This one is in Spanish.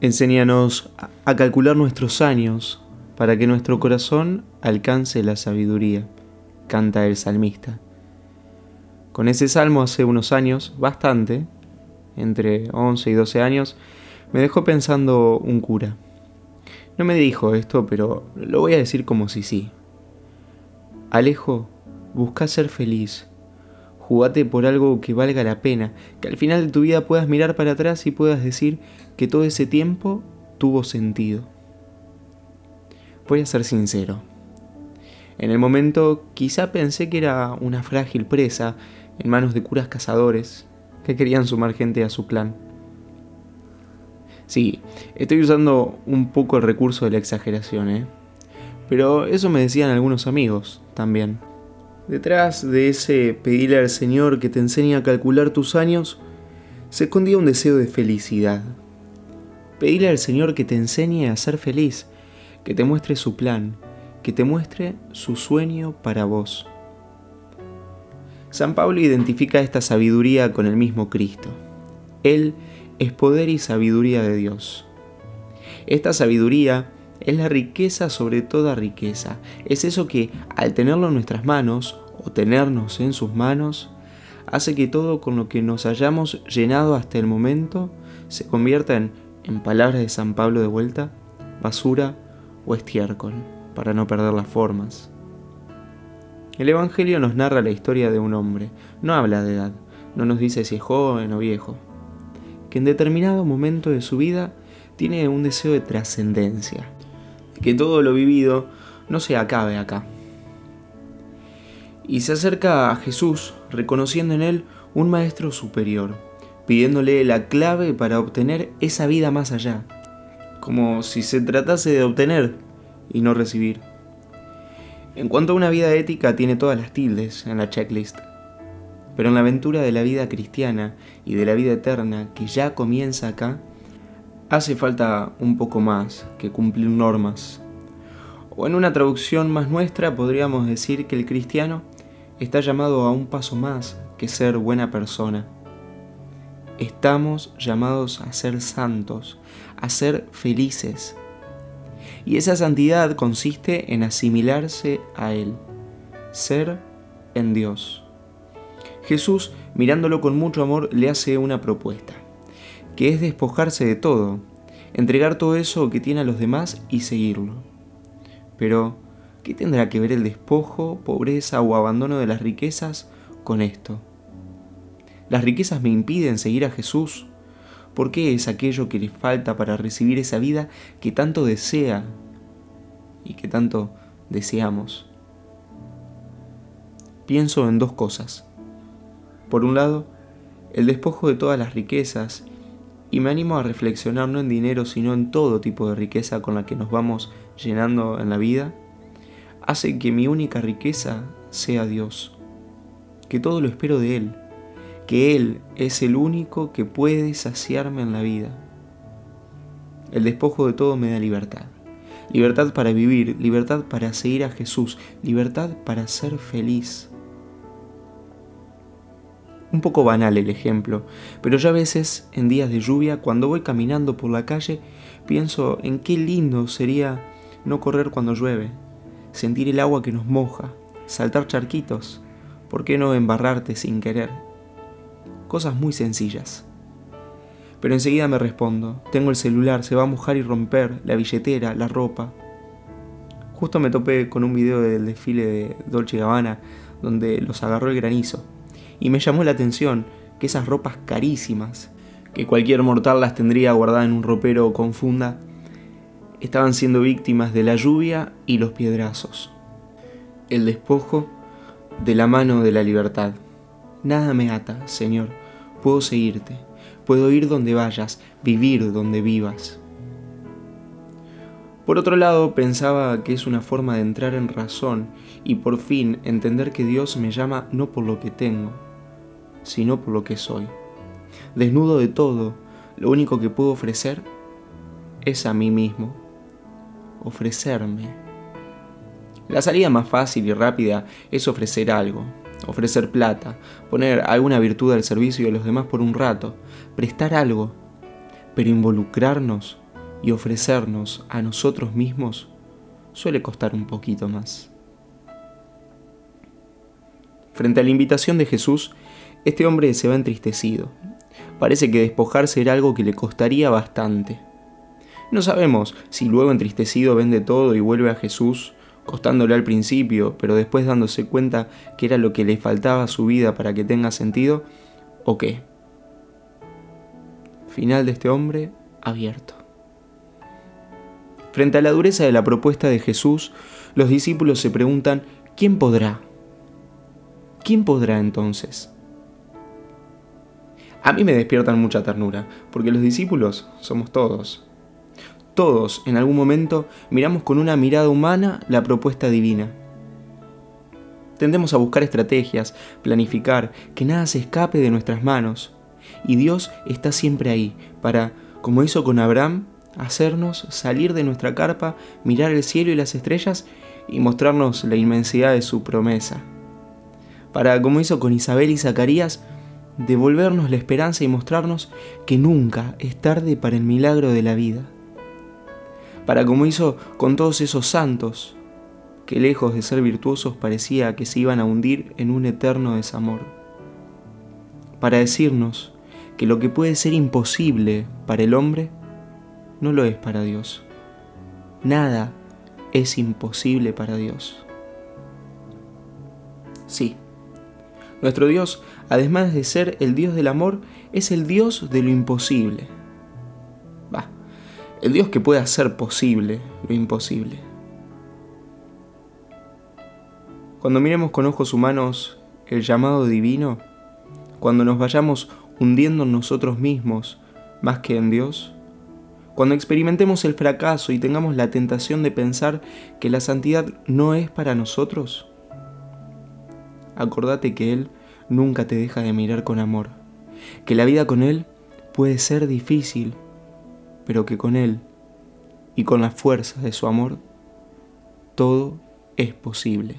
Enséñanos a calcular nuestros años para que nuestro corazón alcance la sabiduría, canta el salmista. Con ese salmo hace unos años, bastante, entre 11 y 12 años, me dejó pensando un cura. No me dijo esto, pero lo voy a decir como si sí. Alejo, busca ser feliz. Jugate por algo que valga la pena, que al final de tu vida puedas mirar para atrás y puedas decir que todo ese tiempo tuvo sentido. Voy a ser sincero. En el momento quizá pensé que era una frágil presa en manos de curas cazadores que querían sumar gente a su plan. Sí, estoy usando un poco el recurso de la exageración, ¿eh? Pero eso me decían algunos amigos también. Detrás de ese pedirle al Señor que te enseñe a calcular tus años, se escondía un deseo de felicidad. Pedirle al Señor que te enseñe a ser feliz, que te muestre su plan, que te muestre su sueño para vos. San Pablo identifica esta sabiduría con el mismo Cristo. Él es poder y sabiduría de Dios. Esta sabiduría es la riqueza sobre toda riqueza. Es eso que al tenerlo en nuestras manos tenernos en sus manos, hace que todo con lo que nos hayamos llenado hasta el momento se convierta en, en palabras de San Pablo de vuelta, basura o estiércol, para no perder las formas. El Evangelio nos narra la historia de un hombre, no habla de edad, no nos dice si es joven o viejo, que en determinado momento de su vida tiene un deseo de trascendencia, que todo lo vivido no se acabe acá. Y se acerca a Jesús reconociendo en él un maestro superior, pidiéndole la clave para obtener esa vida más allá, como si se tratase de obtener y no recibir. En cuanto a una vida ética, tiene todas las tildes en la checklist. Pero en la aventura de la vida cristiana y de la vida eterna que ya comienza acá, hace falta un poco más que cumplir normas. O en una traducción más nuestra podríamos decir que el cristiano está llamado a un paso más que ser buena persona. Estamos llamados a ser santos, a ser felices, y esa santidad consiste en asimilarse a Él, ser en Dios. Jesús, mirándolo con mucho amor, le hace una propuesta, que es despojarse de todo, entregar todo eso que tiene a los demás y seguirlo. Pero, ¿qué tendrá que ver el despojo, pobreza o abandono de las riquezas con esto? ¿Las riquezas me impiden seguir a Jesús? ¿Por qué es aquello que le falta para recibir esa vida que tanto desea y que tanto deseamos? Pienso en dos cosas. Por un lado, el despojo de todas las riquezas y me animo a reflexionar no en dinero sino en todo tipo de riqueza con la que nos vamos llenando en la vida, hace que mi única riqueza sea Dios, que todo lo espero de Él que Él es el único que puede saciarme en la vida. El despojo de todo me da libertad. Libertad para vivir, libertad para seguir a Jesús, libertad para ser feliz. Un poco banal el ejemplo, pero ya a veces, en días de lluvia, cuando voy caminando por la calle, pienso en qué lindo sería no correr cuando llueve, sentir el agua que nos moja, saltar charquitos, ¿por qué no embarrarte sin querer? cosas muy sencillas. Pero enseguida me respondo, tengo el celular, se va a mojar y romper, la billetera, la ropa. Justo me topé con un video del desfile de Dolce Gabbana donde los agarró el granizo. Y me llamó la atención que esas ropas carísimas, que cualquier mortal las tendría guardadas en un ropero con funda, estaban siendo víctimas de la lluvia y los piedrazos. El despojo de la mano de la libertad. Nada me ata, Señor. Puedo seguirte. Puedo ir donde vayas, vivir donde vivas. Por otro lado, pensaba que es una forma de entrar en razón y por fin entender que Dios me llama no por lo que tengo, sino por lo que soy. Desnudo de todo, lo único que puedo ofrecer es a mí mismo. Ofrecerme. La salida más fácil y rápida es ofrecer algo, ofrecer plata, poner alguna virtud al servicio de los demás por un rato, prestar algo, pero involucrarnos y ofrecernos a nosotros mismos suele costar un poquito más. Frente a la invitación de Jesús, este hombre se va entristecido. Parece que despojarse era algo que le costaría bastante. No sabemos si luego entristecido vende todo y vuelve a Jesús, costándole al principio, pero después dándose cuenta que era lo que le faltaba a su vida para que tenga sentido, o qué. Final de este hombre abierto. Frente a la dureza de la propuesta de Jesús, los discípulos se preguntan, ¿quién podrá? ¿Quién podrá entonces? A mí me despiertan mucha ternura, porque los discípulos somos todos. Todos, en algún momento, miramos con una mirada humana la propuesta divina. Tendemos a buscar estrategias, planificar, que nada se escape de nuestras manos. Y Dios está siempre ahí, para, como hizo con Abraham, hacernos salir de nuestra carpa, mirar el cielo y las estrellas y mostrarnos la inmensidad de su promesa. Para, como hizo con Isabel y Zacarías, devolvernos la esperanza y mostrarnos que nunca es tarde para el milagro de la vida. Para como hizo con todos esos santos, que lejos de ser virtuosos parecía que se iban a hundir en un eterno desamor. Para decirnos que lo que puede ser imposible para el hombre, no lo es para Dios. Nada es imposible para Dios. Sí, nuestro Dios, además de ser el Dios del amor, es el Dios de lo imposible. El Dios que puede hacer posible lo imposible. Cuando miremos con ojos humanos el llamado divino, cuando nos vayamos hundiendo en nosotros mismos más que en Dios, cuando experimentemos el fracaso y tengamos la tentación de pensar que la santidad no es para nosotros, acordate que Él nunca te deja de mirar con amor, que la vida con Él puede ser difícil, pero que con Él y con la fuerza de su amor, todo es posible.